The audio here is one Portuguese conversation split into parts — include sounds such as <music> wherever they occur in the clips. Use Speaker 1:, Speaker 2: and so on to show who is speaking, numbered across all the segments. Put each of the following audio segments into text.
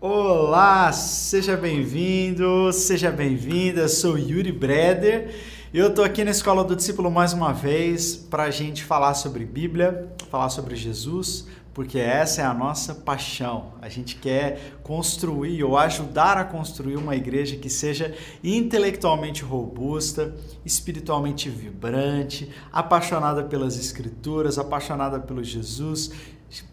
Speaker 1: Olá, seja bem-vindo, seja bem-vinda. Sou Yuri Breder. Eu estou aqui na Escola do Discípulo mais uma vez para a gente falar sobre Bíblia, falar sobre Jesus, porque essa é a nossa paixão. A gente quer construir ou ajudar a construir uma igreja que seja intelectualmente robusta, espiritualmente vibrante, apaixonada pelas Escrituras, apaixonada pelo Jesus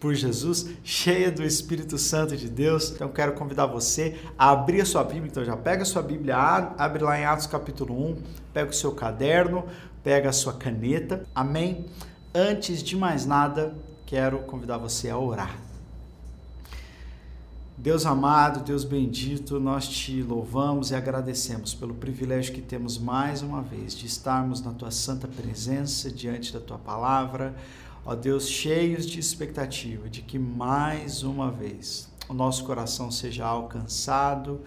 Speaker 1: por Jesus, cheia do Espírito Santo de Deus. Então quero convidar você a abrir a sua Bíblia. Então já pega a sua Bíblia, abre lá em Atos capítulo 1, pega o seu caderno, pega a sua caneta. Amém? Antes de mais nada, quero convidar você a orar. Deus amado, Deus bendito, nós te louvamos e agradecemos pelo privilégio que temos mais uma vez de estarmos na tua santa presença, diante da tua palavra ó Deus, cheios de expectativa de que mais uma vez o nosso coração seja alcançado,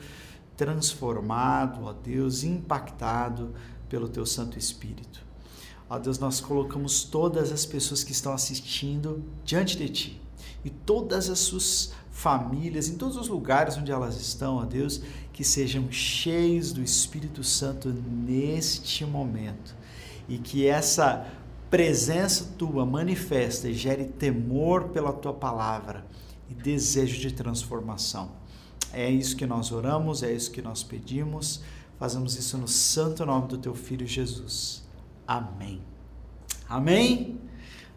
Speaker 1: transformado, ó Deus, impactado pelo teu Santo Espírito. Ó Deus, nós colocamos todas as pessoas que estão assistindo diante de ti e todas as suas famílias, em todos os lugares onde elas estão, ó Deus, que sejam cheios do Espírito Santo neste momento e que essa presença tua manifesta e gere temor pela tua palavra e desejo de transformação. É isso que nós oramos, é isso que nós pedimos. Fazemos isso no santo nome do teu filho Jesus. Amém. Amém.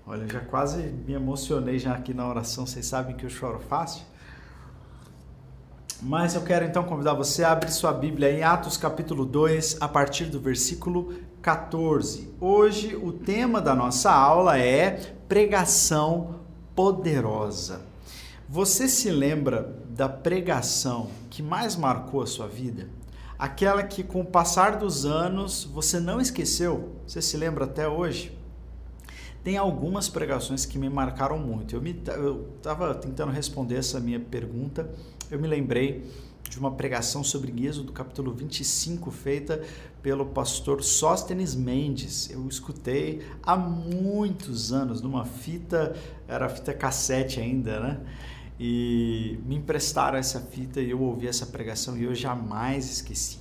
Speaker 1: Olha, já quase me emocionei já aqui na oração. Vocês sabem que eu choro fácil. Mas eu quero então convidar você a abrir sua Bíblia em Atos capítulo 2, a partir do versículo 14. Hoje o tema da nossa aula é pregação poderosa. Você se lembra da pregação que mais marcou a sua vida? Aquela que com o passar dos anos você não esqueceu? Você se lembra até hoje? Tem algumas pregações que me marcaram muito. Eu estava tentando responder essa minha pergunta, eu me lembrei de uma pregação sobre Êxodo, capítulo 25, feita pelo pastor Sóstenes Mendes. Eu escutei há muitos anos, numa fita, era fita cassete ainda, né? E me emprestaram essa fita e eu ouvi essa pregação e eu jamais esqueci.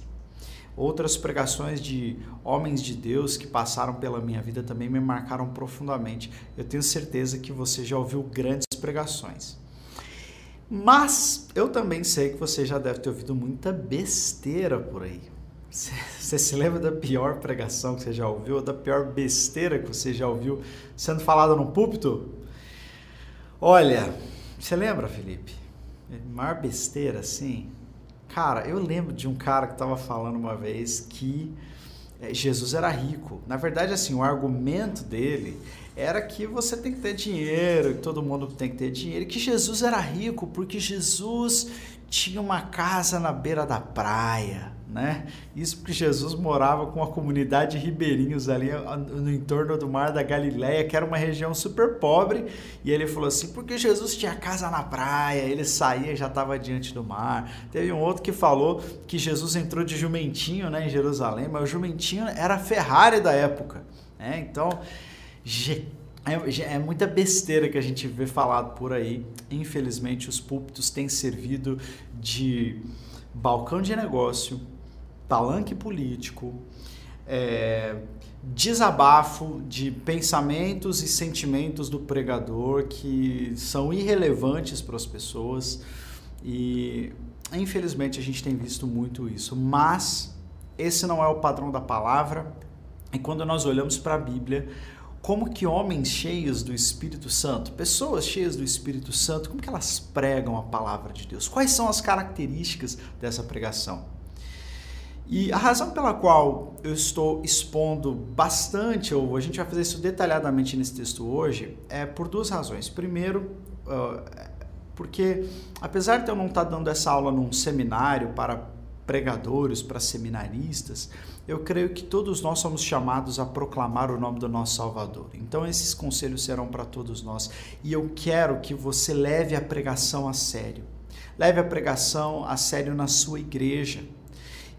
Speaker 1: Outras pregações de homens de Deus que passaram pela minha vida também me marcaram profundamente. Eu tenho certeza que você já ouviu grandes pregações. Mas eu também sei que você já deve ter ouvido muita besteira por aí. Você se lembra da pior pregação que você já ouviu, ou da pior besteira que você já ouviu sendo falada no púlpito? Olha, você lembra, Felipe? Maior besteira assim? Cara, eu lembro de um cara que estava falando uma vez que é, Jesus era rico. Na verdade, assim, o argumento dele era que você tem que ter dinheiro, que todo mundo tem que ter dinheiro, que Jesus era rico porque Jesus tinha uma casa na beira da praia né? Isso porque Jesus morava com a comunidade de ribeirinhos ali no entorno do Mar da Galileia, que era uma região super pobre, e ele falou assim: porque Jesus tinha casa na praia, ele saía e já estava diante do mar. Teve um outro que falou que Jesus entrou de jumentinho né, em Jerusalém, mas o jumentinho era a Ferrari da época. Né? Então, é, é, muita besteira que a gente vê falado por aí. Infelizmente, os púlpitos têm servido de balcão de negócio palanque político, é, desabafo de pensamentos e sentimentos do pregador que são irrelevantes para as pessoas e infelizmente a gente tem visto muito isso, mas esse não é o padrão da palavra. E quando nós olhamos para a Bíblia, como que homens cheios do Espírito Santo, pessoas cheias do Espírito Santo, como que elas pregam a palavra de Deus? Quais são as características dessa pregação? E a razão pela qual eu estou expondo bastante, ou a gente vai fazer isso detalhadamente nesse texto hoje, é por duas razões. Primeiro, porque apesar de eu não estar dando essa aula num seminário para pregadores, para seminaristas, eu creio que todos nós somos chamados a proclamar o nome do nosso Salvador. Então esses conselhos serão para todos nós. E eu quero que você leve a pregação a sério. Leve a pregação a sério na sua igreja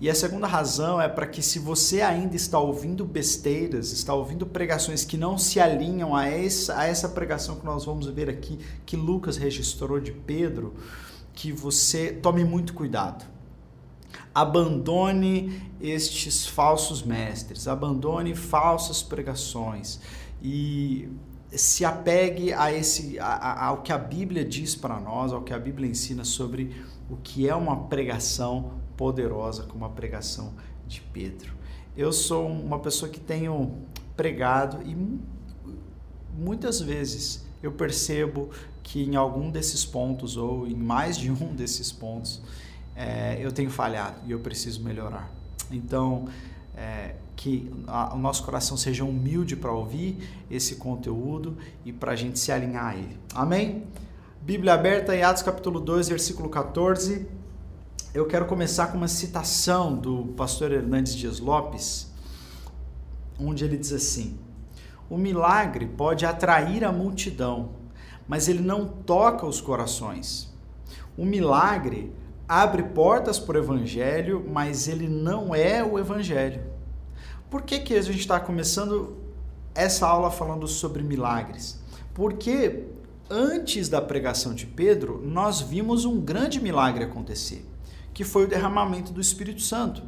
Speaker 1: e a segunda razão é para que, se você ainda está ouvindo besteiras, está ouvindo pregações que não se alinham a essa, a essa pregação que nós vamos ver aqui, que Lucas registrou de Pedro, que você tome muito cuidado. Abandone estes falsos mestres, abandone falsas pregações e se apegue a esse a, ao que a Bíblia diz para nós, ao que a Bíblia ensina sobre o que é uma pregação poderosa como a pregação de Pedro. Eu sou uma pessoa que tenho pregado e muitas vezes eu percebo que em algum desses pontos ou em mais de um <laughs> desses pontos é, eu tenho falhado e eu preciso melhorar. Então, é, que a, o nosso coração seja humilde para ouvir esse conteúdo e para a gente se alinhar a ele. Amém? Bíblia aberta em Atos capítulo 2, versículo 14. Eu quero começar com uma citação do pastor Hernandes Dias Lopes, onde ele diz assim: O milagre pode atrair a multidão, mas ele não toca os corações. O milagre abre portas para o evangelho, mas ele não é o evangelho. Por que, que a gente está começando essa aula falando sobre milagres? Porque antes da pregação de Pedro, nós vimos um grande milagre acontecer, que foi o derramamento do Espírito Santo.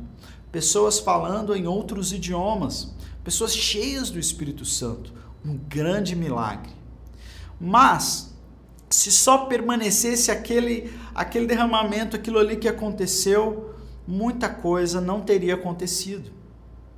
Speaker 1: Pessoas falando em outros idiomas, pessoas cheias do Espírito Santo, um grande milagre. Mas se só permanecesse aquele, aquele derramamento, aquilo ali que aconteceu, muita coisa não teria acontecido.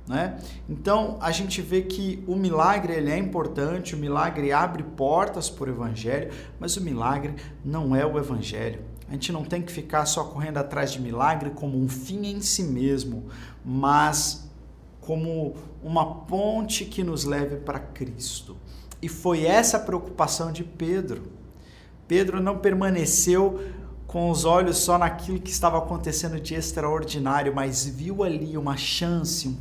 Speaker 1: Né? Então a gente vê que o milagre ele é importante, o milagre abre portas para o evangelho, mas o milagre não é o evangelho. A gente não tem que ficar só correndo atrás de milagre como um fim em si mesmo, mas como uma ponte que nos leve para Cristo. E foi essa a preocupação de Pedro. Pedro não permaneceu com os olhos só naquilo que estava acontecendo de extraordinário, mas viu ali uma chance,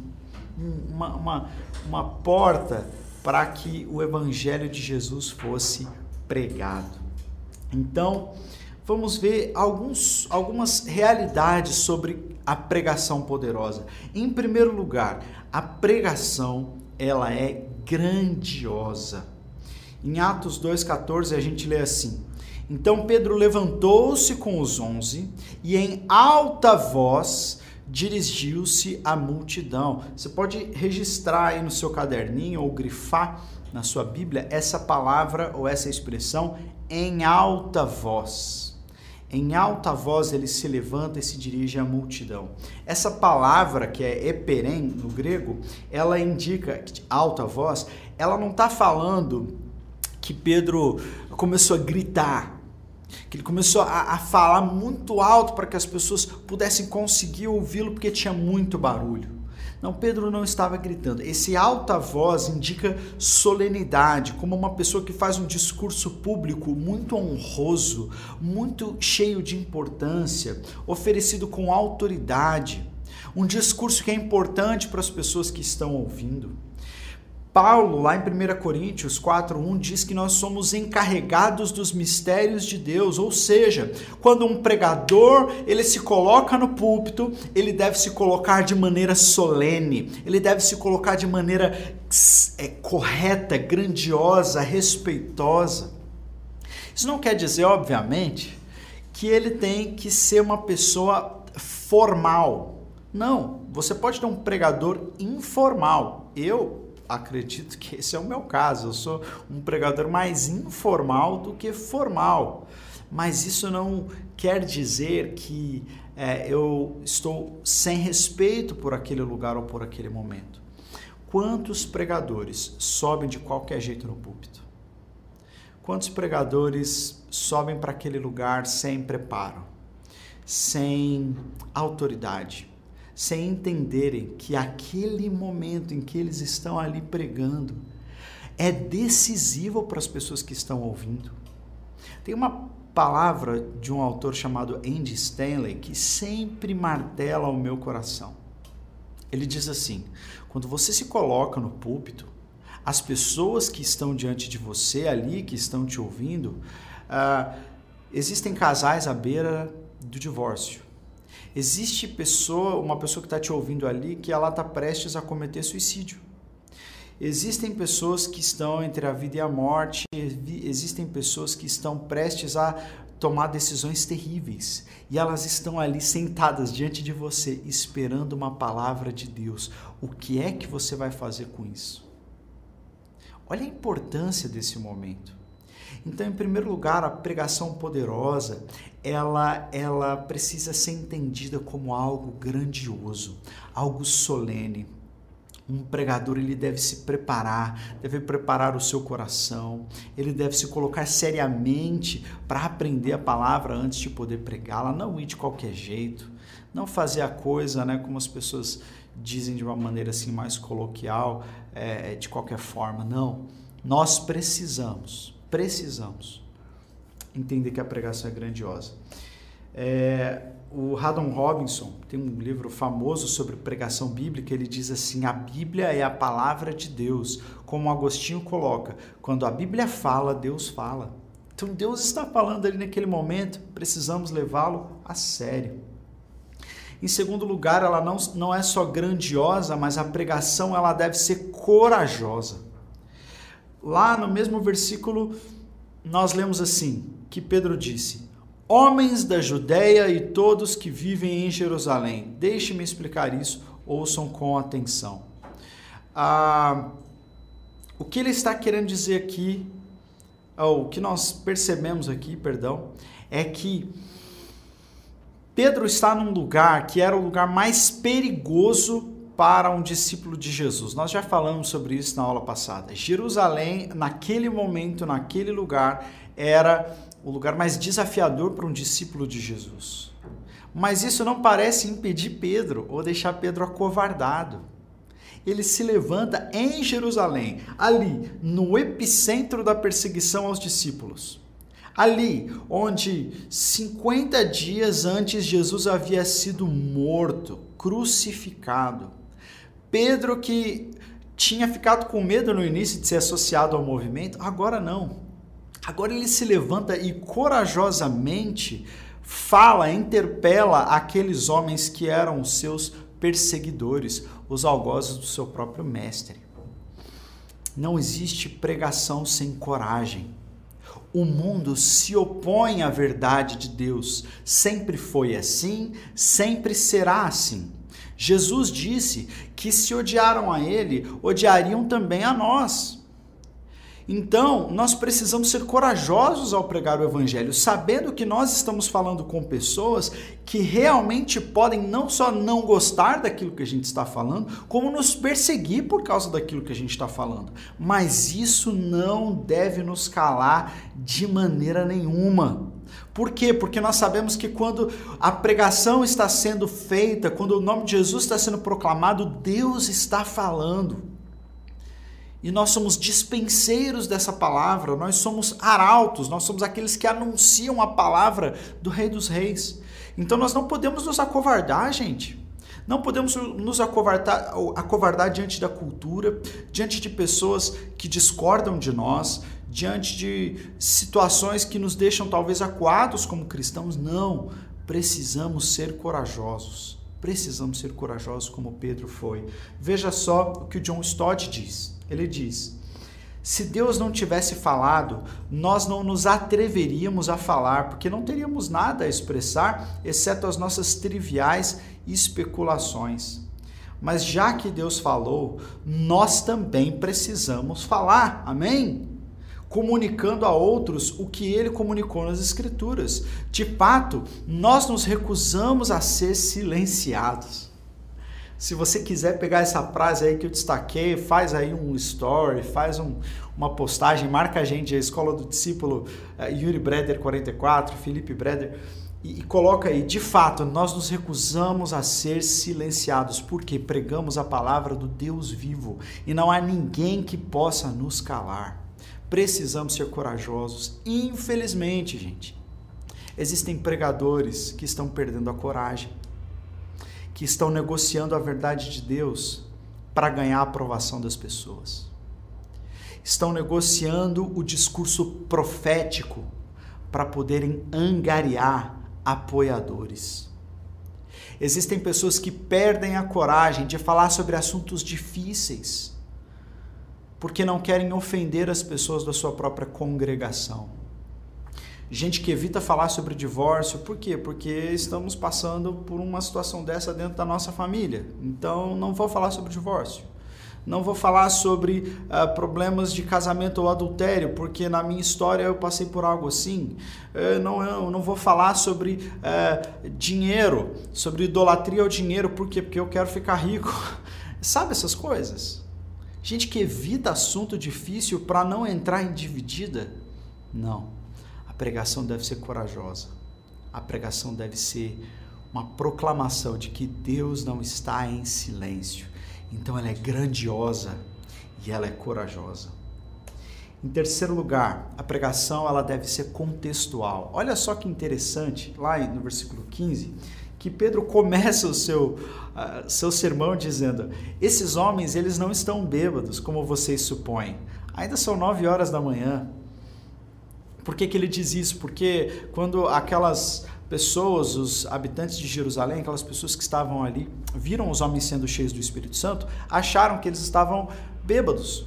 Speaker 1: uma, uma, uma porta para que o evangelho de Jesus fosse pregado. Então, vamos ver alguns, algumas realidades sobre a pregação poderosa. Em primeiro lugar, a pregação ela é grandiosa. Em Atos 2,14 a gente lê assim: então Pedro levantou-se com os onze e em alta voz dirigiu-se à multidão. Você pode registrar aí no seu caderninho ou grifar na sua Bíblia essa palavra ou essa expressão em alta voz. Em alta voz ele se levanta e se dirige à multidão. Essa palavra, que é eperem no grego, ela indica alta voz, ela não está falando que Pedro começou a gritar, que ele começou a, a falar muito alto para que as pessoas pudessem conseguir ouvi-lo porque tinha muito barulho. Não, Pedro não estava gritando. Esse alta voz indica solenidade, como uma pessoa que faz um discurso público muito honroso, muito cheio de importância, oferecido com autoridade. Um discurso que é importante para as pessoas que estão ouvindo. Paulo, lá em 1 Coríntios 4:1 diz que nós somos encarregados dos mistérios de Deus, ou seja, quando um pregador, ele se coloca no púlpito, ele deve se colocar de maneira solene, ele deve se colocar de maneira é, correta, grandiosa, respeitosa. Isso não quer dizer, obviamente, que ele tem que ser uma pessoa formal. Não, você pode ter um pregador informal. Eu acredito que esse é o meu caso. Eu sou um pregador mais informal do que formal. Mas isso não quer dizer que é, eu estou sem respeito por aquele lugar ou por aquele momento. Quantos pregadores sobem de qualquer jeito no púlpito? Quantos pregadores sobem para aquele lugar sem preparo, sem autoridade? Sem entenderem que aquele momento em que eles estão ali pregando é decisivo para as pessoas que estão ouvindo. Tem uma palavra de um autor chamado Andy Stanley que sempre martela o meu coração. Ele diz assim: quando você se coloca no púlpito, as pessoas que estão diante de você ali, que estão te ouvindo, uh, existem casais à beira do divórcio. Existe pessoa, uma pessoa que está te ouvindo ali, que ela está prestes a cometer suicídio. Existem pessoas que estão entre a vida e a morte, existem pessoas que estão prestes a tomar decisões terríveis e elas estão ali sentadas diante de você, esperando uma palavra de Deus. O que é que você vai fazer com isso? Olha a importância desse momento. Então, em primeiro lugar, a pregação poderosa, ela, ela precisa ser entendida como algo grandioso, algo solene. Um pregador ele deve se preparar, deve preparar o seu coração, ele deve se colocar seriamente para aprender a palavra antes de poder pregá-la, não ir de qualquer jeito, não fazer a coisa, né, como as pessoas dizem de uma maneira assim mais coloquial, é, de qualquer forma. Não, nós precisamos precisamos entender que a pregação é grandiosa. É, o Haddon Robinson tem um livro famoso sobre pregação bíblica. Ele diz assim: a Bíblia é a palavra de Deus. Como Agostinho coloca, quando a Bíblia fala, Deus fala. Então Deus está falando ali naquele momento, precisamos levá-lo a sério. Em segundo lugar, ela não, não é só grandiosa, mas a pregação ela deve ser corajosa lá no mesmo versículo, nós lemos assim: que Pedro disse: Homens da Judéia e todos que vivem em Jerusalém, deixe-me explicar isso, ouçam com atenção. Ah, o que ele está querendo dizer aqui, ou o que nós percebemos aqui, perdão, é que Pedro está num lugar que era o lugar mais perigoso para um discípulo de Jesus. Nós já falamos sobre isso na aula passada. Jerusalém, naquele momento, naquele lugar, era o lugar mais desafiador para um discípulo de Jesus. Mas isso não parece impedir Pedro ou deixar Pedro acovardado. Ele se levanta em Jerusalém, ali, no epicentro da perseguição aos discípulos. Ali, onde 50 dias antes Jesus havia sido morto, crucificado. Pedro, que tinha ficado com medo no início de ser associado ao movimento, agora não. Agora ele se levanta e corajosamente fala, interpela aqueles homens que eram seus perseguidores, os algozes do seu próprio mestre. Não existe pregação sem coragem. O mundo se opõe à verdade de Deus. Sempre foi assim, sempre será assim. Jesus disse que se odiaram a ele, odiariam também a nós. Então, nós precisamos ser corajosos ao pregar o Evangelho, sabendo que nós estamos falando com pessoas que realmente podem não só não gostar daquilo que a gente está falando, como nos perseguir por causa daquilo que a gente está falando. Mas isso não deve nos calar de maneira nenhuma. Por quê? Porque nós sabemos que quando a pregação está sendo feita, quando o nome de Jesus está sendo proclamado, Deus está falando. E nós somos dispenseiros dessa palavra, nós somos arautos, nós somos aqueles que anunciam a palavra do Rei dos Reis. Então nós não podemos nos acovardar, gente. Não podemos nos acovardar, acovardar diante da cultura, diante de pessoas que discordam de nós, diante de situações que nos deixam talvez acuados como cristãos. Não, precisamos ser corajosos. Precisamos ser corajosos como Pedro foi. Veja só o que o John Stott diz. Ele diz: se Deus não tivesse falado, nós não nos atreveríamos a falar, porque não teríamos nada a expressar, exceto as nossas triviais especulações. Mas já que Deus falou, nós também precisamos falar. Amém? comunicando a outros o que ele comunicou nas Escrituras. De fato, nós nos recusamos a ser silenciados. Se você quiser pegar essa frase aí que eu destaquei, faz aí um story, faz um, uma postagem, marca a gente, a Escola do Discípulo, uh, Yuri Breder 44, Felipe Breder, e, e coloca aí, de fato, nós nos recusamos a ser silenciados, porque pregamos a palavra do Deus vivo e não há ninguém que possa nos calar. Precisamos ser corajosos. Infelizmente, gente, existem pregadores que estão perdendo a coragem, que estão negociando a verdade de Deus para ganhar a aprovação das pessoas. Estão negociando o discurso profético para poderem angariar apoiadores. Existem pessoas que perdem a coragem de falar sobre assuntos difíceis porque não querem ofender as pessoas da sua própria congregação. Gente que evita falar sobre divórcio, por quê? Porque estamos passando por uma situação dessa dentro da nossa família. Então, não vou falar sobre divórcio. Não vou falar sobre uh, problemas de casamento ou adultério, porque na minha história eu passei por algo assim. Uh, não, eu não vou falar sobre uh, dinheiro, sobre idolatria ao dinheiro, por quê? Porque eu quero ficar rico. <laughs> Sabe essas coisas? Gente que evita assunto difícil para não entrar em dividida. Não. Pregação deve ser corajosa. A pregação deve ser uma proclamação de que Deus não está em silêncio então ela é grandiosa e ela é corajosa. Em terceiro lugar, a pregação ela deve ser contextual. Olha só que interessante, lá no versículo 15, que Pedro começa o seu, uh, seu sermão dizendo: Esses homens eles não estão bêbados, como vocês supõem. Ainda são nove horas da manhã. Por que, que ele diz isso? Porque quando aquelas pessoas, os habitantes de Jerusalém, aquelas pessoas que estavam ali, viram os homens sendo cheios do Espírito Santo, acharam que eles estavam bêbados.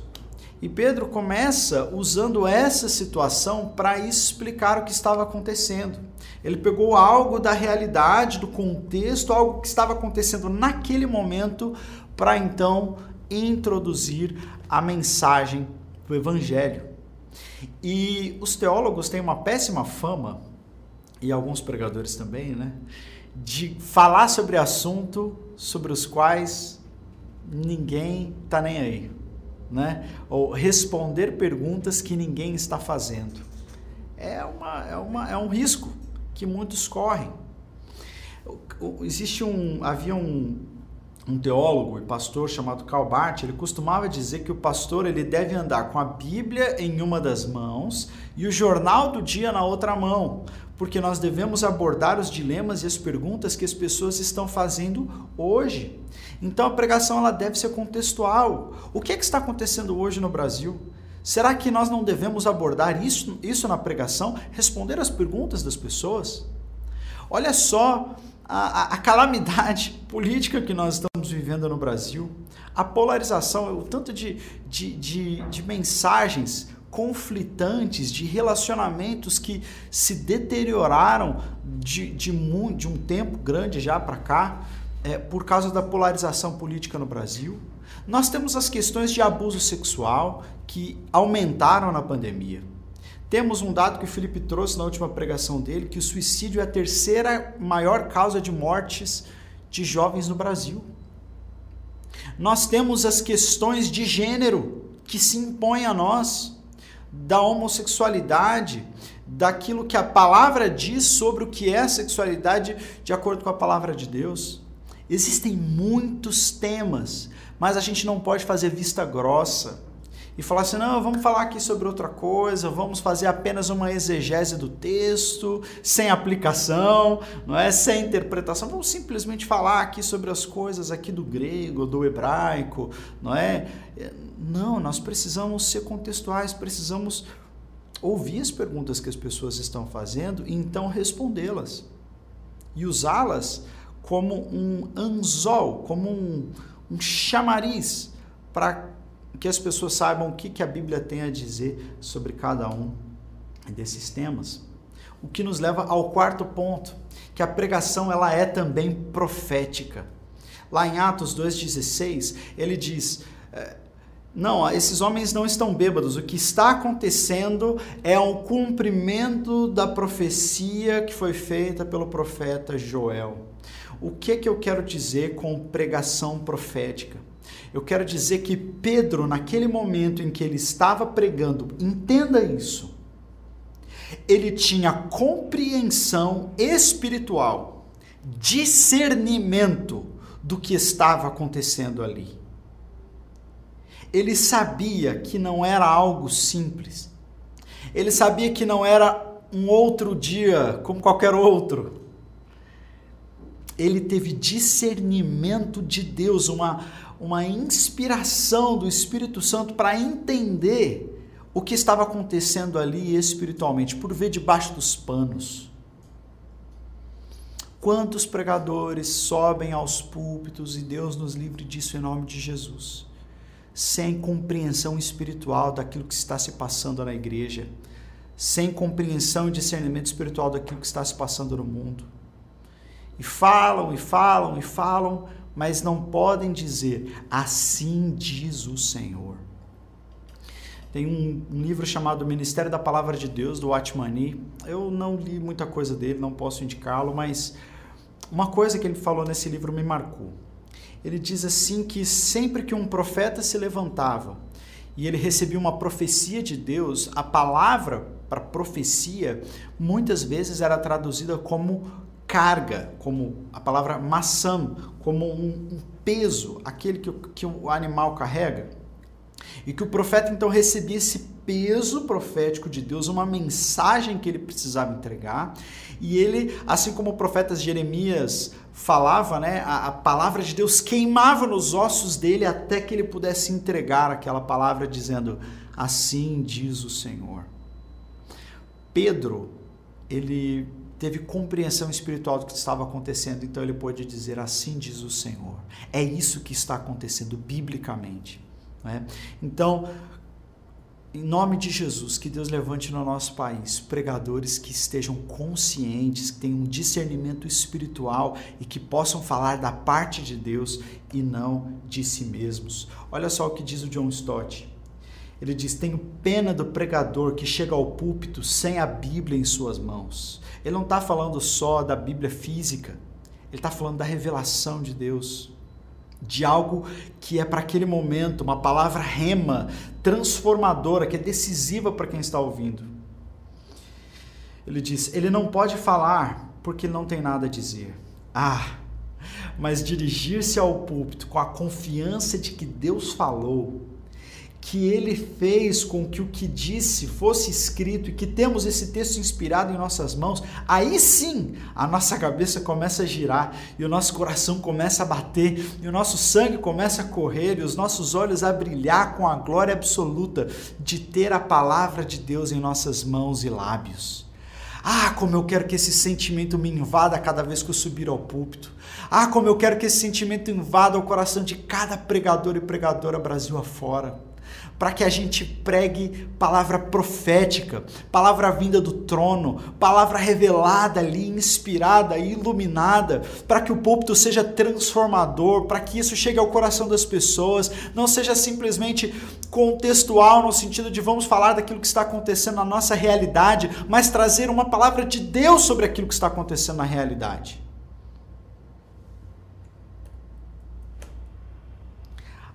Speaker 1: E Pedro começa usando essa situação para explicar o que estava acontecendo. Ele pegou algo da realidade, do contexto, algo que estava acontecendo naquele momento, para então introduzir a mensagem do Evangelho. E os teólogos têm uma péssima fama e alguns pregadores também, né? De falar sobre assunto sobre os quais ninguém está nem aí, né? Ou responder perguntas que ninguém está fazendo. É, uma, é, uma, é um risco que muitos correm. Existe um, havia um, um teólogo e pastor chamado Karl Barth, ele costumava dizer que o pastor ele deve andar com a Bíblia em uma das mãos e o jornal do dia na outra mão, porque nós devemos abordar os dilemas e as perguntas que as pessoas estão fazendo hoje. Então a pregação ela deve ser contextual. O que, é que está acontecendo hoje no Brasil? Será que nós não devemos abordar isso, isso na pregação, responder as perguntas das pessoas? Olha só a, a, calamidade política que nós estamos vivendo no Brasil, a polarização, o tanto de, de, de, de mensagens conflitantes, de relacionamentos que se deterioraram de, de, de um tempo grande já para cá, é, por causa da polarização política no Brasil. Nós temos as questões de abuso sexual que aumentaram na pandemia. Temos um dado que o Felipe trouxe na última pregação dele, que o suicídio é a terceira maior causa de mortes de jovens no Brasil. Nós temos as questões de gênero que se impõem a nós, da homossexualidade, daquilo que a palavra diz sobre o que é a sexualidade de acordo com a palavra de Deus. Existem muitos temas, mas a gente não pode fazer vista grossa e falar assim: não, vamos falar aqui sobre outra coisa, vamos fazer apenas uma exegese do texto, sem aplicação, não é? Sem interpretação. Vamos simplesmente falar aqui sobre as coisas aqui do grego, do hebraico, não é? Não, nós precisamos ser contextuais, precisamos ouvir as perguntas que as pessoas estão fazendo e então respondê-las. E usá-las como um anzol, como um, um chamariz para que as pessoas saibam o que, que a Bíblia tem a dizer sobre cada um desses temas. O que nos leva ao quarto ponto, que a pregação ela é também profética. Lá em Atos 2,16, ele diz: é, Não, esses homens não estão bêbados, o que está acontecendo é um cumprimento da profecia que foi feita pelo profeta Joel. O que, que eu quero dizer com pregação profética? Eu quero dizer que Pedro, naquele momento em que ele estava pregando, entenda isso, ele tinha compreensão espiritual, discernimento do que estava acontecendo ali. Ele sabia que não era algo simples. Ele sabia que não era um outro dia como qualquer outro. Ele teve discernimento de Deus, uma, uma inspiração do Espírito Santo para entender o que estava acontecendo ali espiritualmente, por ver debaixo dos panos. Quantos pregadores sobem aos púlpitos e Deus nos livre disso em nome de Jesus, sem compreensão espiritual daquilo que está se passando na igreja, sem compreensão e discernimento espiritual daquilo que está se passando no mundo. E falam, e falam, e falam, mas não podem dizer: Assim diz o Senhor. Tem um, um, livro chamado Ministério da Palavra de Deus, do Watmani. Eu não li muita coisa dele, não posso indicá-lo, mas uma coisa que ele falou nesse livro me marcou. Ele diz assim que sempre que um profeta se levantava e ele recebia uma profecia de Deus, a palavra para profecia muitas vezes era traduzida como carga, como a palavra maçã, como um, um peso, aquele que, que o animal carrega. E que o profeta então recebia esse peso profético de Deus, uma mensagem que ele precisava entregar. E ele, assim como o profeta Jeremias falava, né, a, a, palavra de Deus queimava nos ossos dele até que ele pudesse entregar aquela palavra dizendo: Assim diz o Senhor. Pedro, ele teve compreensão espiritual do que estava acontecendo, então ele pôde dizer: Assim diz o Senhor. É isso que está acontecendo biblicamente. Né? Então, em nome de Jesus, que Deus levante no nosso país pregadores que estejam conscientes, que tenham um discernimento espiritual e que possam falar da parte de Deus e não de si mesmos. Olha só o que diz o John Stott. Ele diz: Tenho pena do pregador que chega ao púlpito sem a Bíblia em suas mãos. Ele não está falando só da Bíblia física, ele está falando da revelação de Deus, de algo que é para aquele momento, uma palavra rema, transformadora, que é decisiva para quem está ouvindo. Ele diz: Ele não pode falar porque não tem nada a dizer. Ah, mas dirigir-se ao púlpito com a confiança de que Deus falou que ele fez com que o que disse fosse escrito e que temos esse texto inspirado em nossas mãos, aí sim a nossa cabeça começa a girar e o nosso coração começa a bater e o nosso sangue começa a correr e os nossos olhos a brilhar com a glória absoluta de ter a palavra de Deus em nossas mãos e lábios. Ah, como eu quero que esse sentimento me invada cada vez que eu subir ao púlpito. Ah, como eu quero que esse sentimento invada o coração de cada pregador e pregadora Brasil afora para que a gente pregue palavra profética, palavra vinda do trono, palavra revelada ali, inspirada, iluminada, para que o púlpito seja transformador, para que isso chegue ao coração das pessoas, não seja simplesmente contextual no sentido de vamos falar daquilo que está acontecendo na nossa realidade, mas trazer uma palavra de Deus sobre aquilo que está acontecendo na realidade.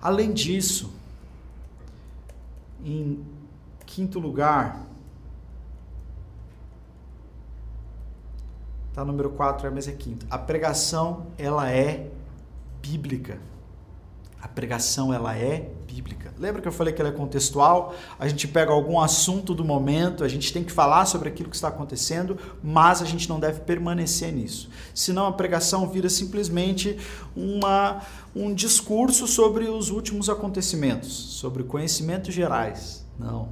Speaker 1: Além disso, em quinto lugar, tá número 4, mas é quinto. A pregação, ela é bíblica. A pregação, ela é bíblica. Lembra que eu falei que ela é contextual? A gente pega algum assunto do momento, a gente tem que falar sobre aquilo que está acontecendo, mas a gente não deve permanecer nisso. Senão a pregação vira simplesmente uma, um discurso sobre os últimos acontecimentos, sobre conhecimentos gerais. Não.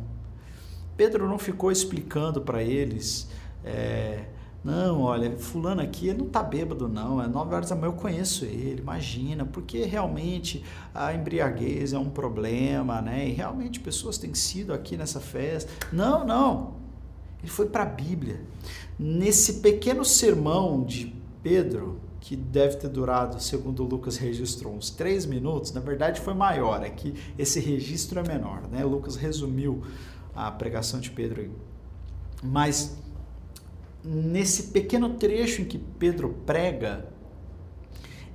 Speaker 1: Pedro não ficou explicando para eles. É, não, olha, fulano aqui ele não tá bêbado não, é 9 horas da manhã eu conheço ele, imagina, porque realmente a embriaguez é um problema, né? E realmente pessoas têm sido aqui nessa festa. Não, não. Ele foi para a Bíblia. Nesse pequeno sermão de Pedro, que deve ter durado, segundo Lucas registrou, uns três minutos, na verdade foi maior, é que esse registro é menor, né? Lucas resumiu a pregação de Pedro aí. Mas nesse pequeno trecho em que Pedro prega,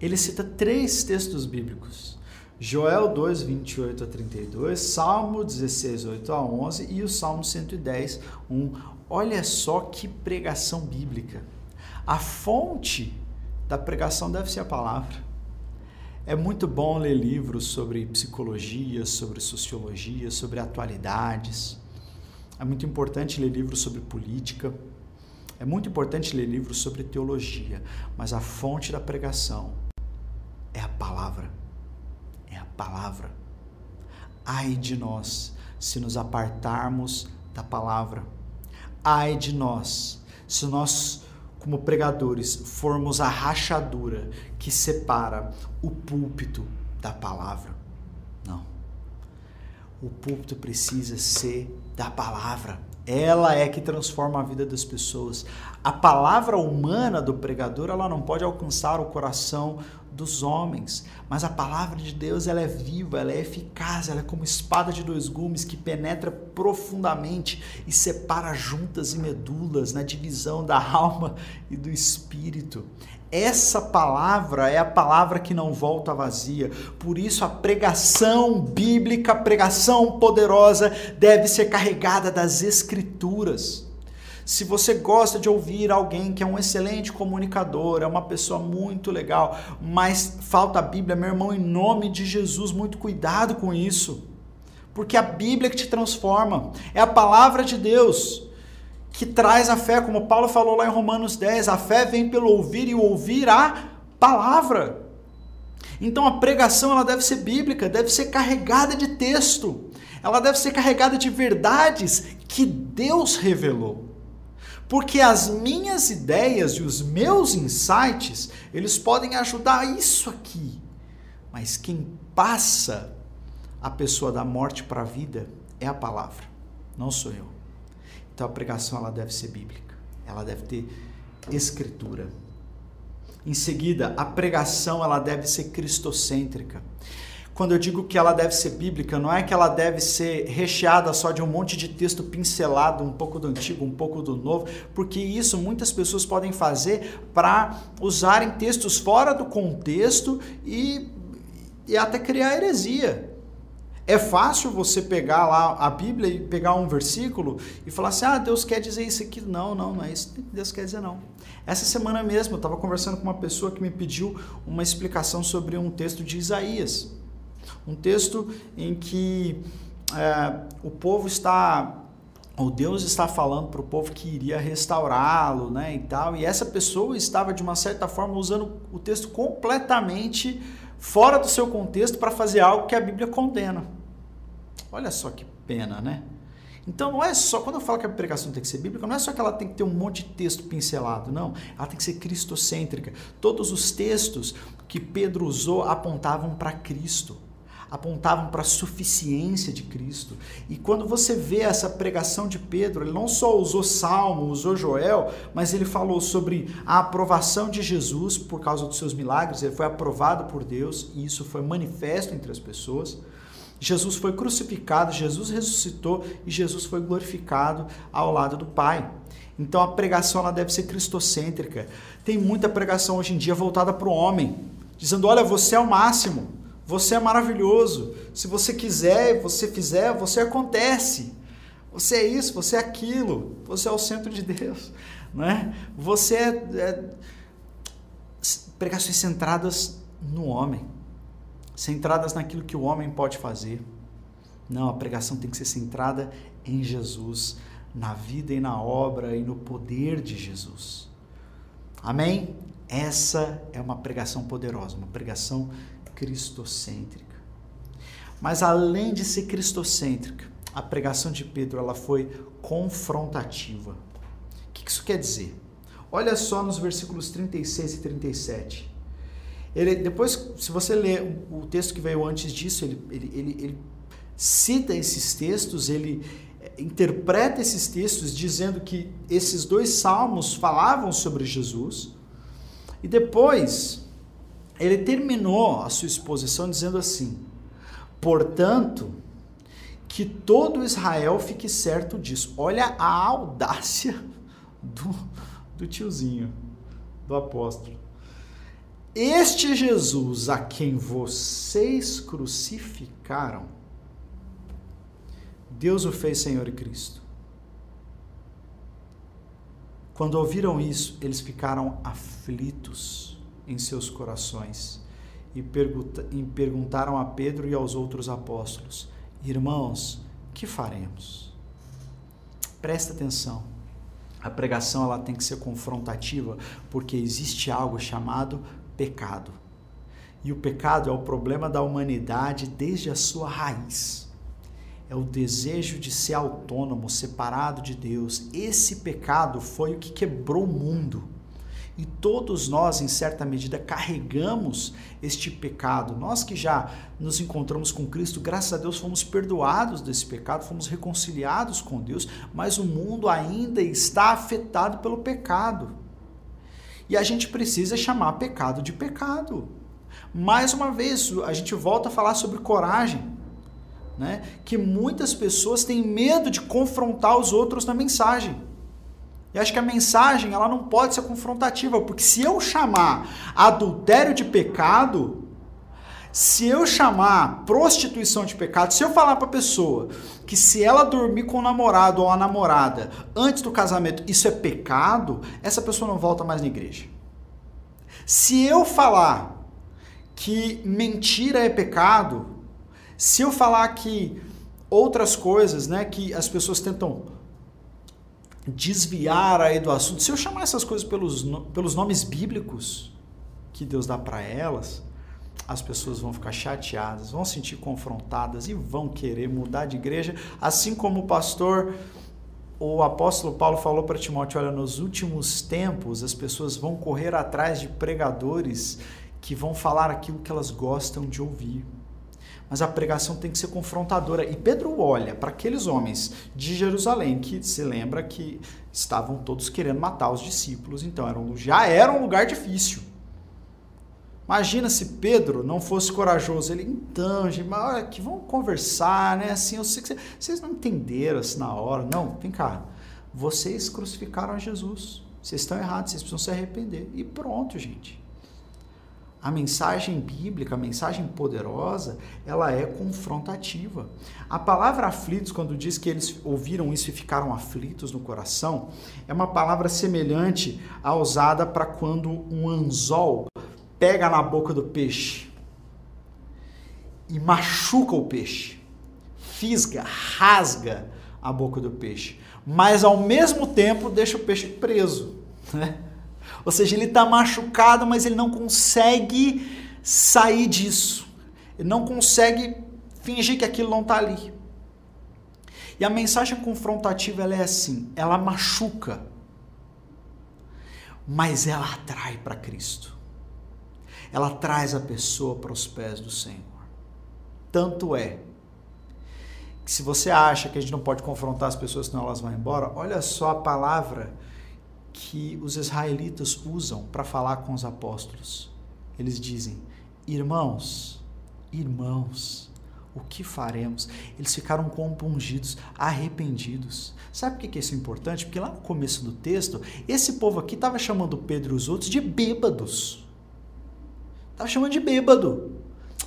Speaker 1: ele cita três textos bíblicos. Joel 2, 28 a 32, Salmo 16, 8 a 11 e o Salmo 110, 1. Olha só que pregação bíblica. A fonte da pregação deve ser a palavra. É muito bom ler livros sobre psicologia, sobre sociologia, sobre atualidades. É muito importante ler livros sobre política. É muito importante ler livros sobre teologia, mas a fonte da pregação é a palavra. É a palavra. Ai de nós se nos apartarmos da palavra. Ai de nós se nós, como pregadores, formos a rachadura que separa o púlpito da palavra. Não. O púlpito precisa ser da palavra Ela é que transforma a vida das pessoas. A palavra humana do pregador, ela não pode alcançar o coração dos homens, mas a palavra de Deus, ela é viva, ela é eficaz, ela é como espada de dois gumes que penetra profundamente e separa juntas e medulas na divisão da <laughs> alma e do espírito. Essa palavra é a palavra que não volta vazia. Por isso, a pregação bíblica, a pregação poderosa, deve ser carregada das Escrituras. Se você gosta de ouvir alguém que é um excelente comunicador, é uma pessoa muito legal, mas falta a Bíblia, meu irmão, em nome de Jesus, muito cuidado com isso. Porque a Bíblia que te transforma, é a palavra de Deus que traz a fé, como Paulo falou lá em Romanos 10, a fé vem pelo ouvir e ouvir a palavra. Então a pregação ela deve ser bíblica, deve ser carregada de texto. Ela deve ser carregada de verdades que Deus revelou. Porque as minhas ideias e os meus insights, eles podem ajudar isso aqui. Mas quem passa a pessoa da morte para a vida é a palavra, não sou eu. Então a pregação ela deve ser bíblica, ela deve ter escritura. Em seguida, a pregação ela deve ser cristocêntrica. Quando eu digo que ela deve ser bíblica, não é que ela deve ser recheada só de um monte de texto pincelado, um pouco do antigo, um pouco do novo, porque isso muitas pessoas podem fazer para usarem textos fora do contexto e, e até criar heresia. É fácil você pegar lá a Bíblia e pegar um versículo e falar assim: ah, Deus quer dizer isso aqui. Não, não, não é isso que Deus quer dizer, não. Essa semana mesmo eu estava conversando com uma pessoa que me pediu uma explicação sobre um texto de Isaías. Um texto em que é, o povo está ou Deus está falando para o povo que iria restaurá-lo, né, e tal, e essa pessoa estava de uma certa forma usando o texto completamente fora do seu contexto para fazer algo que a Bíblia condena. Olha só que pena, né? Então não é só, quando eu falo que a pregação tem que ser bíblica, não é só que ela tem que ter um monte de texto pincelado, não. Ela tem que ser cristocêntrica. Todos os textos que Pedro usou apontavam para Cristo, apontavam para a suficiência de Cristo. E quando você vê essa pregação de Pedro, ele não só usou Salmo, usou Joel, mas ele falou sobre a aprovação de Jesus por causa dos seus milagres, ele foi aprovado por Deus e isso foi manifesto entre as pessoas. Jesus foi crucificado, Jesus ressuscitou e Jesus foi glorificado ao lado do Pai. Então a pregação ela deve ser cristocêntrica. Tem muita pregação hoje em dia voltada para o homem, dizendo: olha, você é o máximo, você é maravilhoso. Se você quiser, você fizer, você acontece. Você é isso, você é aquilo, você é o centro de Deus, <laughs> né? Você é, é pregações centradas no homem centradas naquilo que o homem pode fazer. Não, a pregação tem que ser centrada em Jesus, na vida e na obra e no poder de Jesus. Amém? Essa é uma pregação poderosa, uma pregação cristocêntrica. Mas além de ser cristocêntrica, a pregação de Pedro ela foi confrontativa. O que isso quer dizer? Olha só nos versículos 36 e 37. Ele, depois, se você ler o, texto que veio antes disso, ele, ele, ele, ele cita esses textos, ele eh, interpreta esses textos dizendo que esses dois salmos falavam sobre Jesus. E depois, ele terminou a sua exposição dizendo assim: Portanto, que todo Israel fique certo disso. Olha a audácia <laughs> do, do tiozinho, do apóstolo. Este Jesus a quem vocês crucificaram, Deus o fez Senhor e Cristo. Quando ouviram isso, eles ficaram aflitos em seus corações e, perguntaram a Pedro e aos outros apóstolos: Irmãos, que faremos? Presta atenção. A pregação ela tem que ser confrontativa, porque existe algo chamado pecado. E o pecado é o problema da humanidade desde a sua raiz. É o desejo de ser autônomo, separado de Deus. Esse pecado foi o que quebrou o mundo. E todos nós, em certa medida, carregamos este pecado. Nós que já nos encontramos com Cristo, graças a Deus fomos perdoados desse pecado, fomos reconciliados com Deus, mas o mundo ainda está afetado pelo pecado. E a gente precisa chamar pecado de pecado. Mais uma vez, a gente volta a falar sobre coragem. Né? Que muitas pessoas têm medo de confrontar os outros na mensagem. Acho que a mensagem ela não pode ser confrontativa, porque se eu chamar adultério de pecado, se eu chamar prostituição de pecado, se eu falar para a pessoa que se ela dormir com o namorado ou a namorada antes do casamento, isso é pecado, essa pessoa não volta mais na igreja. Se eu falar que mentira é pecado, se eu falar que outras coisas, né, que as pessoas tentam desviar aí do assunto, se eu chamar essas coisas pelos, pelos nomes bíblicos que Deus dá para elas, as pessoas vão ficar chateadas, vão sentir confrontadas e vão querer mudar de igreja, assim como o pastor o apóstolo Paulo falou para Timóteo: olha, nos últimos tempos as pessoas vão correr atrás de pregadores que vão falar aquilo que elas gostam de ouvir mas a pregação tem que ser confrontadora. E Pedro olha para aqueles homens de Jerusalém que se lembra que estavam todos querendo matar os discípulos, então era um, já era um lugar difícil. Imagina se Pedro não fosse corajoso. Ele, então, gente, mas olha que vamos conversar, né? Assim, eu sei que vocês não entenderam assim na hora. Não, vem cá. Vocês crucificaram a Jesus. Vocês estão errados, vocês precisam se arrepender. E pronto, gente. A mensagem bíblica, a mensagem poderosa, ela é confrontativa. A palavra aflitos, quando diz que eles ouviram isso e ficaram aflitos no coração, é uma palavra semelhante à usada para quando um anzol pega na boca do peixe e machuca o peixe, fisga, rasga a boca do peixe, mas ao mesmo tempo deixa o peixe preso, né? Ou seja, ele está machucado, mas ele não consegue sair disso. Ele não consegue fingir que aquilo não está ali. E a mensagem confrontativa ela é assim: ela machuca, mas ela atrai para Cristo. Ela traz a pessoa para os pés do Senhor. Tanto é que se você acha que a gente não pode confrontar as pessoas senão elas vão embora, olha só a palavra que os israelitas usam para falar com os apóstolos. Eles dizem: Irmãos, irmãos, o que faremos? Eles ficaram compungidos, arrependidos. Sabe por que isso é importante? Porque lá no começo do texto, esse povo aqui estava chamando Pedro e os outros de bêbados. Estava chamando de bêbado.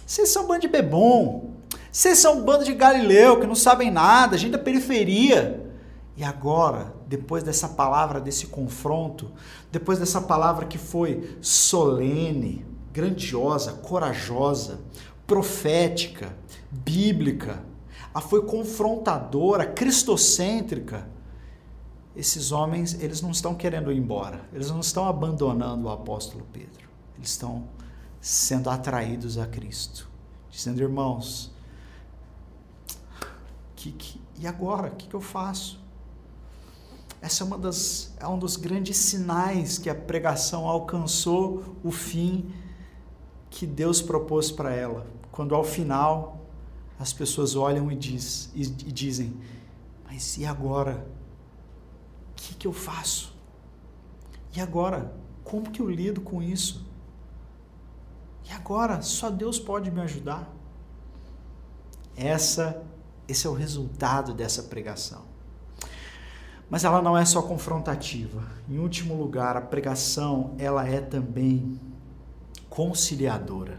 Speaker 1: Vocês são um bando de bebom. Vocês são um bando de galileu que não sabem nada, gente da periferia. E agora, depois dessa palavra, desse confronto, depois dessa palavra que foi solene, grandiosa, corajosa, profética, bíblica, a foi confrontadora, cristocêntrica, esses homens, eles não estão querendo ir embora, eles não estão abandonando o apóstolo Pedro, eles estão sendo atraídos a Cristo, dizendo, irmãos, que, que, e agora? O que, que eu faço? Essa é, uma das, é um dos grandes sinais que a pregação alcançou o fim que Deus propôs para ela. Quando ao final as pessoas olham e, diz, e, e dizem: Mas e agora? O que, que eu faço? E agora? Como que eu lido com isso? E agora? Só Deus pode me ajudar. Essa, esse é o resultado dessa pregação. Mas ela não é só confrontativa. Em último lugar, a pregação, ela é também conciliadora.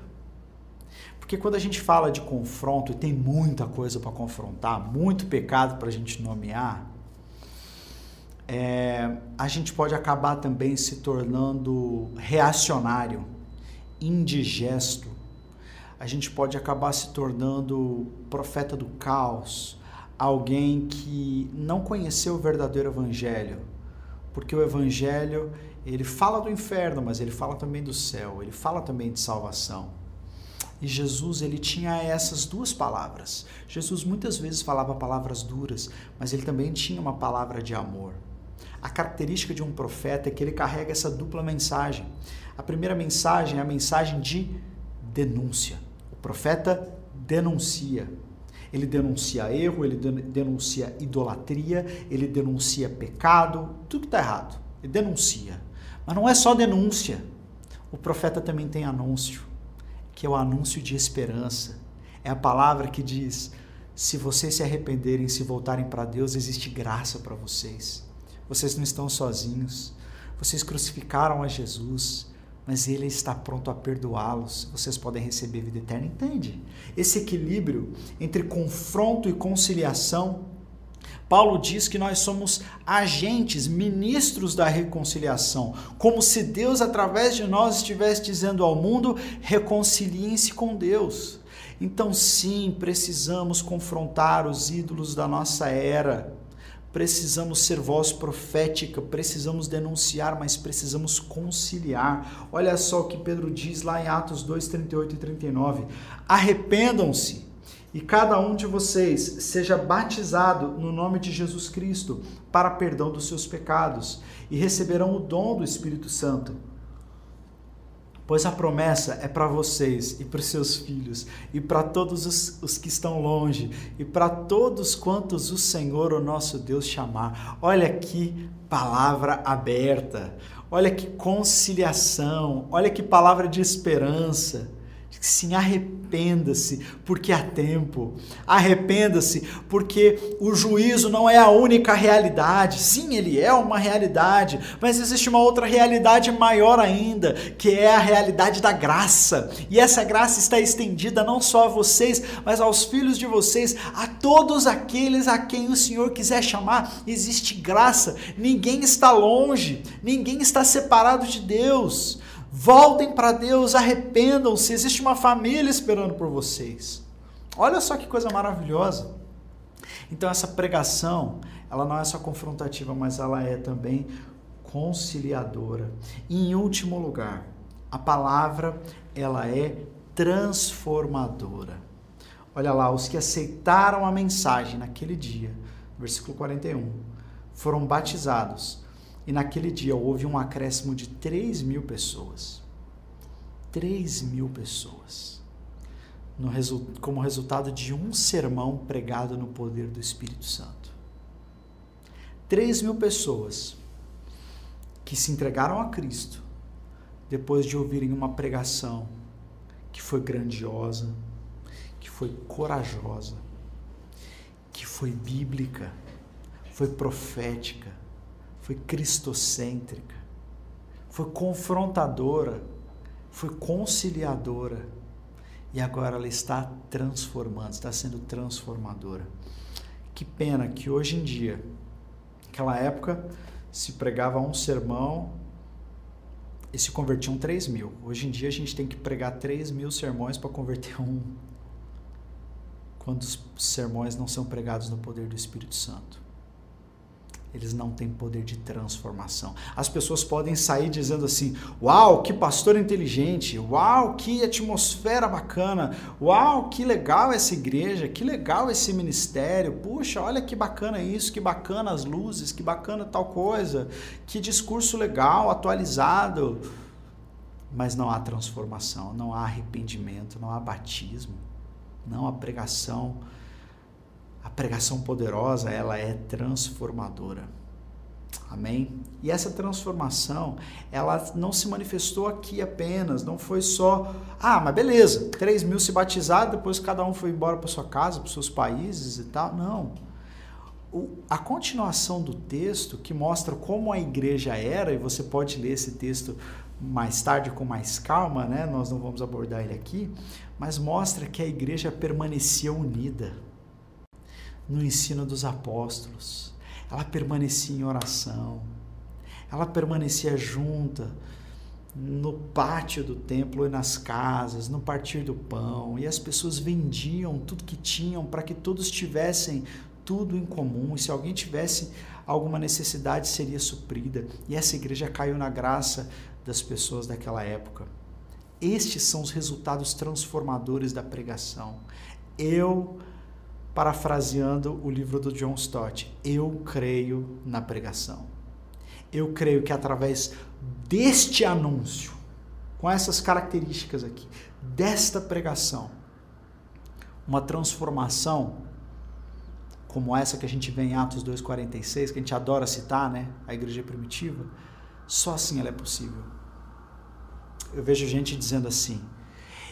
Speaker 1: Porque quando a gente fala de confronto e tem muita coisa para confrontar, muito pecado para a gente nomear, é, a gente pode acabar também se tornando reacionário, indigesto. A gente pode acabar se tornando profeta do caos, alguém que não conheceu o verdadeiro evangelho, porque o evangelho, ele fala do inferno, mas ele fala também do céu, ele fala também de salvação. E Jesus, ele tinha essas duas palavras. Jesus muitas vezes falava palavras duras, mas ele também tinha uma palavra de amor. a característica de um profeta é que ele carrega essa dupla mensagem. A primeira mensagem é a mensagem de denúncia. O profeta denuncia. Ele denuncia erro, ele denuncia idolatria, ele denuncia pecado, tudo está errado. Ele denuncia. Mas não é só denúncia. O profeta também tem anúncio, que é o anúncio de esperança. É a palavra que diz: se vocês se arrependerem, se voltarem para Deus, existe graça para vocês. Vocês não estão sozinhos. Vocês crucificaram a Jesus mas ele está pronto a perdoá-los. Vocês podem receber vida eterna. Entende? Esse equilíbrio entre confronto e conciliação. Paulo diz que nós somos agentes, ministros da reconciliação, como se Deus, através de nós, estivesse dizendo ao mundo: reconciliem-se com Deus. Então, sim, precisamos confrontar os ídolos da nossa era precisamos ser voz profética, precisamos denunciar, mas precisamos conciliar. Olha só o que Pedro diz lá em Atos 2, 38 e 39. Arrependam-se e cada um de vocês seja batizado no nome de Jesus Cristo para perdão dos seus pecados e receberão o dom do Espírito Santo pois a promessa é para vocês e para os seus filhos e para todos os, os, que estão longe e para todos quantos o Senhor, o nosso Deus, chamar. Olha que palavra aberta, olha que conciliação, olha que palavra de esperança. Sim, arrependa-se, porque há tempo. Arrependa-se, porque o juízo não é a única realidade. Sim, ele é uma realidade, mas existe uma outra realidade maior ainda, que é a realidade da graça. E essa graça está estendida não só a vocês, mas aos filhos de vocês, a todos aqueles a quem o Senhor quiser chamar. Existe graça. Ninguém está longe, ninguém está separado de Deus. Voltem para Deus, arrependam-se. Existe uma família esperando por vocês. Olha só que coisa maravilhosa. Então essa pregação, ela não é só confrontativa, mas ela é também conciliadora. E em último lugar, a palavra ela é transformadora. Olha lá, os que aceitaram a mensagem naquele dia, versículo 41, foram batizados e naquele dia houve um acréscimo de 3 mil pessoas. 3 mil pessoas. Resu como resultado de um sermão pregado no poder do Espírito Santo. 3 mil pessoas que se entregaram a Cristo depois de ouvirem uma pregação que foi grandiosa, que foi corajosa, que foi bíblica, foi profética, foi cristocêntrica, foi confrontadora, foi conciliadora e agora ela está transformando, está sendo transformadora. Que pena que hoje em dia, naquela época, se pregava um sermão e se convertiam 3 mil. Hoje em dia a gente tem que pregar 3 mil sermões para converter um. Quando os sermões não são pregados no poder do Espírito Santo eles não têm poder de transformação. As pessoas podem sair dizendo assim: Uau, que pastor inteligente! Uau, que atmosfera bacana! Uau, que legal essa igreja! Que legal esse ministério! Puxa, olha que bacana isso! Que bacana as luzes! Que bacana tal coisa! Que discurso legal, atualizado! Mas não há transformação, não há arrependimento, não há batismo, não há pregação a pregação poderosa, ela é transformadora. Amém? E essa transformação, ela não se manifestou aqui apenas, não foi só, ah, mas beleza, 3 mil se batizaram, depois cada um foi embora para sua casa, para seus países e tal. Não. O, a continuação do texto, que mostra como a igreja era, e você pode ler esse texto mais tarde com mais calma, né? Nós não vamos abordar ele aqui, mas mostra que a igreja permanecia unida no ensino dos apóstolos. Ela permanecia em oração. Ela permanecia junta no pátio do templo e nas casas, no partir do pão, e as pessoas vendiam tudo que tinham para que todos tivessem tudo em comum, e se alguém tivesse alguma necessidade seria suprida. E essa igreja caiu na graça das pessoas daquela época. Estes são os resultados transformadores da pregação. Eu parafraseando o livro do John Stott, eu creio na pregação. Eu creio que através deste anúncio, com essas características aqui, desta pregação, uma transformação como essa que a gente vê em Atos 2:46, que a gente adora citar, né, a igreja primitiva, só assim ela é possível. Eu vejo gente dizendo assim: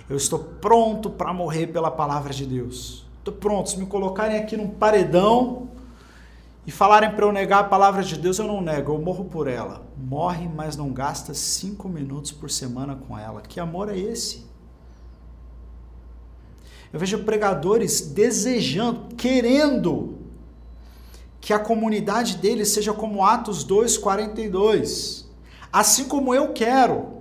Speaker 1: "Eu estou pronto para morrer pela palavra de Deus. Estou pronto, se me colocarem aqui num paredão, e falarem para eu negar a palavra de Deus, eu não nego, eu morro por ela. Morre, mas não gasta cinco minutos por semana com ela. Que amor é esse? Eu vejo pregadores desejando, querendo que a comunidade deles seja como Atos 2:42. Assim como eu quero.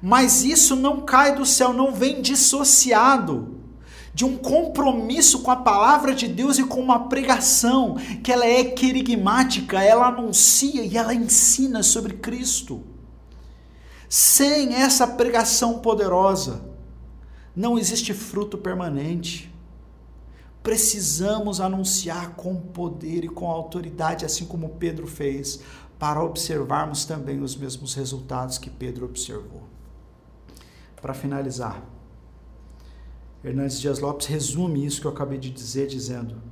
Speaker 1: Mas isso não cai do céu, não vem dissociado de um compromisso com a palavra de Deus e com uma pregação, que ela é querigmática, ela anuncia e ela ensina sobre Cristo. Sem essa pregação poderosa, não existe fruto permanente. Precisamos anunciar com poder e com autoridade, assim como Pedro fez, para observarmos também os mesmos resultados que Pedro observou. Para finalizar, Hernandes Dias Lopes resume isso que eu acabei de dizer, dizendo: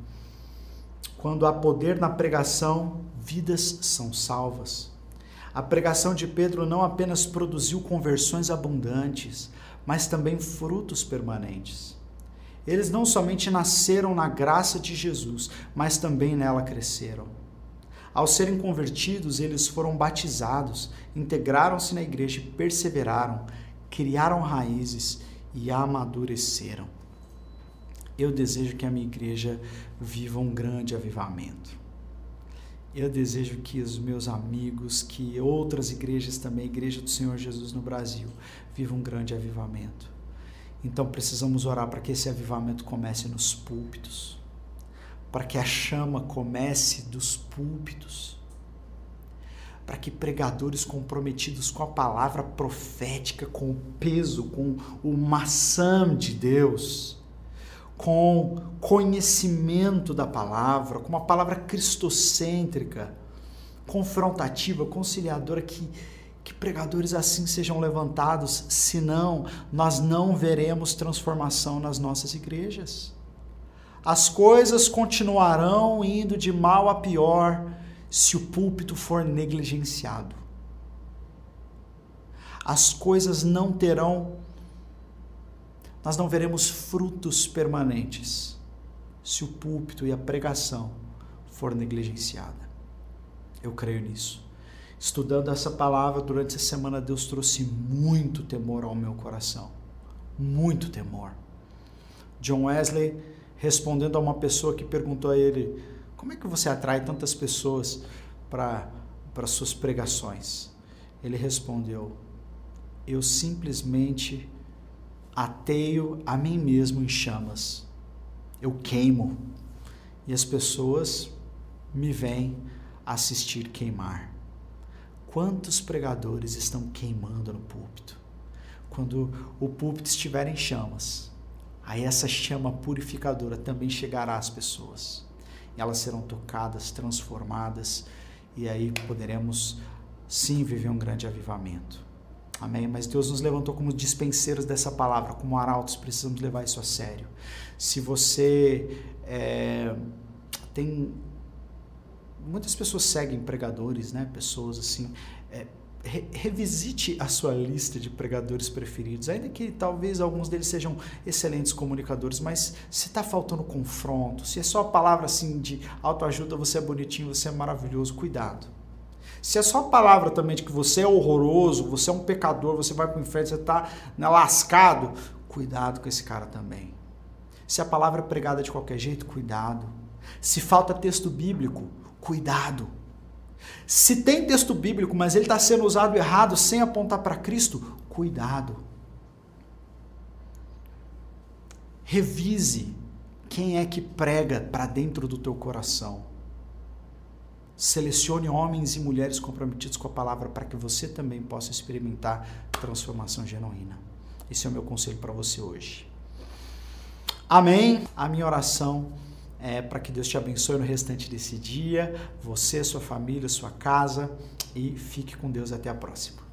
Speaker 1: quando há poder na pregação, vidas são salvas. A pregação de Pedro não apenas produziu conversões abundantes, mas também frutos permanentes. Eles não somente nasceram na graça de Jesus, mas também nela cresceram. Ao serem convertidos, eles foram batizados, integraram-se na igreja e perseveraram, criaram raízes e amadureceram. Eu desejo que a minha igreja viva um grande avivamento. Eu desejo que os meus amigos, que outras igrejas também, Igreja do Senhor Jesus no Brasil, vivam um grande avivamento. Então precisamos orar para que esse avivamento comece nos púlpitos, para que a chama comece dos púlpitos para que pregadores comprometidos com a palavra profética, com o peso, com o maçã de Deus, com conhecimento da palavra, com uma palavra cristocêntrica, confrontativa, conciliadora, que, que pregadores assim sejam levantados, senão nós não veremos transformação nas nossas igrejas. As coisas continuarão indo de mal a pior se o púlpito for negligenciado. As coisas não terão, nós não veremos frutos permanentes se o púlpito e a pregação for negligenciada. Eu creio nisso. Estudando essa palavra durante essa semana, Deus trouxe muito temor ao meu coração. Muito temor. John Wesley, respondendo a uma pessoa que perguntou a ele: como é que você atrai tantas pessoas para suas pregações? Ele respondeu: Eu simplesmente ateio a mim mesmo em chamas. Eu queimo. E as pessoas me vêm assistir queimar. Quantos pregadores estão queimando no púlpito? Quando o púlpito estiver em chamas, aí essa chama purificadora também chegará às pessoas elas serão tocadas, transformadas, e aí poderemos sim viver um grande avivamento. Amém? Mas Deus nos levantou como dispenseiros dessa palavra, como arautos, precisamos levar isso a sério. Se você é, tem. Muitas pessoas seguem pregadores, né? Pessoas assim. É, re revisite a sua lista de pregadores preferidos, ainda que talvez alguns deles sejam excelentes comunicadores, mas se está faltando confronto, se é só a palavra assim de autoajuda, você é bonitinho, você é maravilhoso, cuidado. Se é só a palavra também de que você é horroroso, você é um pecador, você vai para o inferno, você está né, lascado, cuidado com esse cara também. Se a palavra é pregada de qualquer jeito, cuidado. Se falta texto bíblico, cuidado. Se tem texto bíblico, mas ele está sendo usado errado sem apontar para Cristo, cuidado. Revise quem é que prega para dentro do teu coração. Selecione homens e mulheres comprometidos com a palavra para que você também possa experimentar transformação genuína. Esse é o meu conselho para você hoje. Amém. A minha oração é, para que Deus te abençoe no restante desse dia, você, sua família, sua casa, e fique com Deus até a próxima.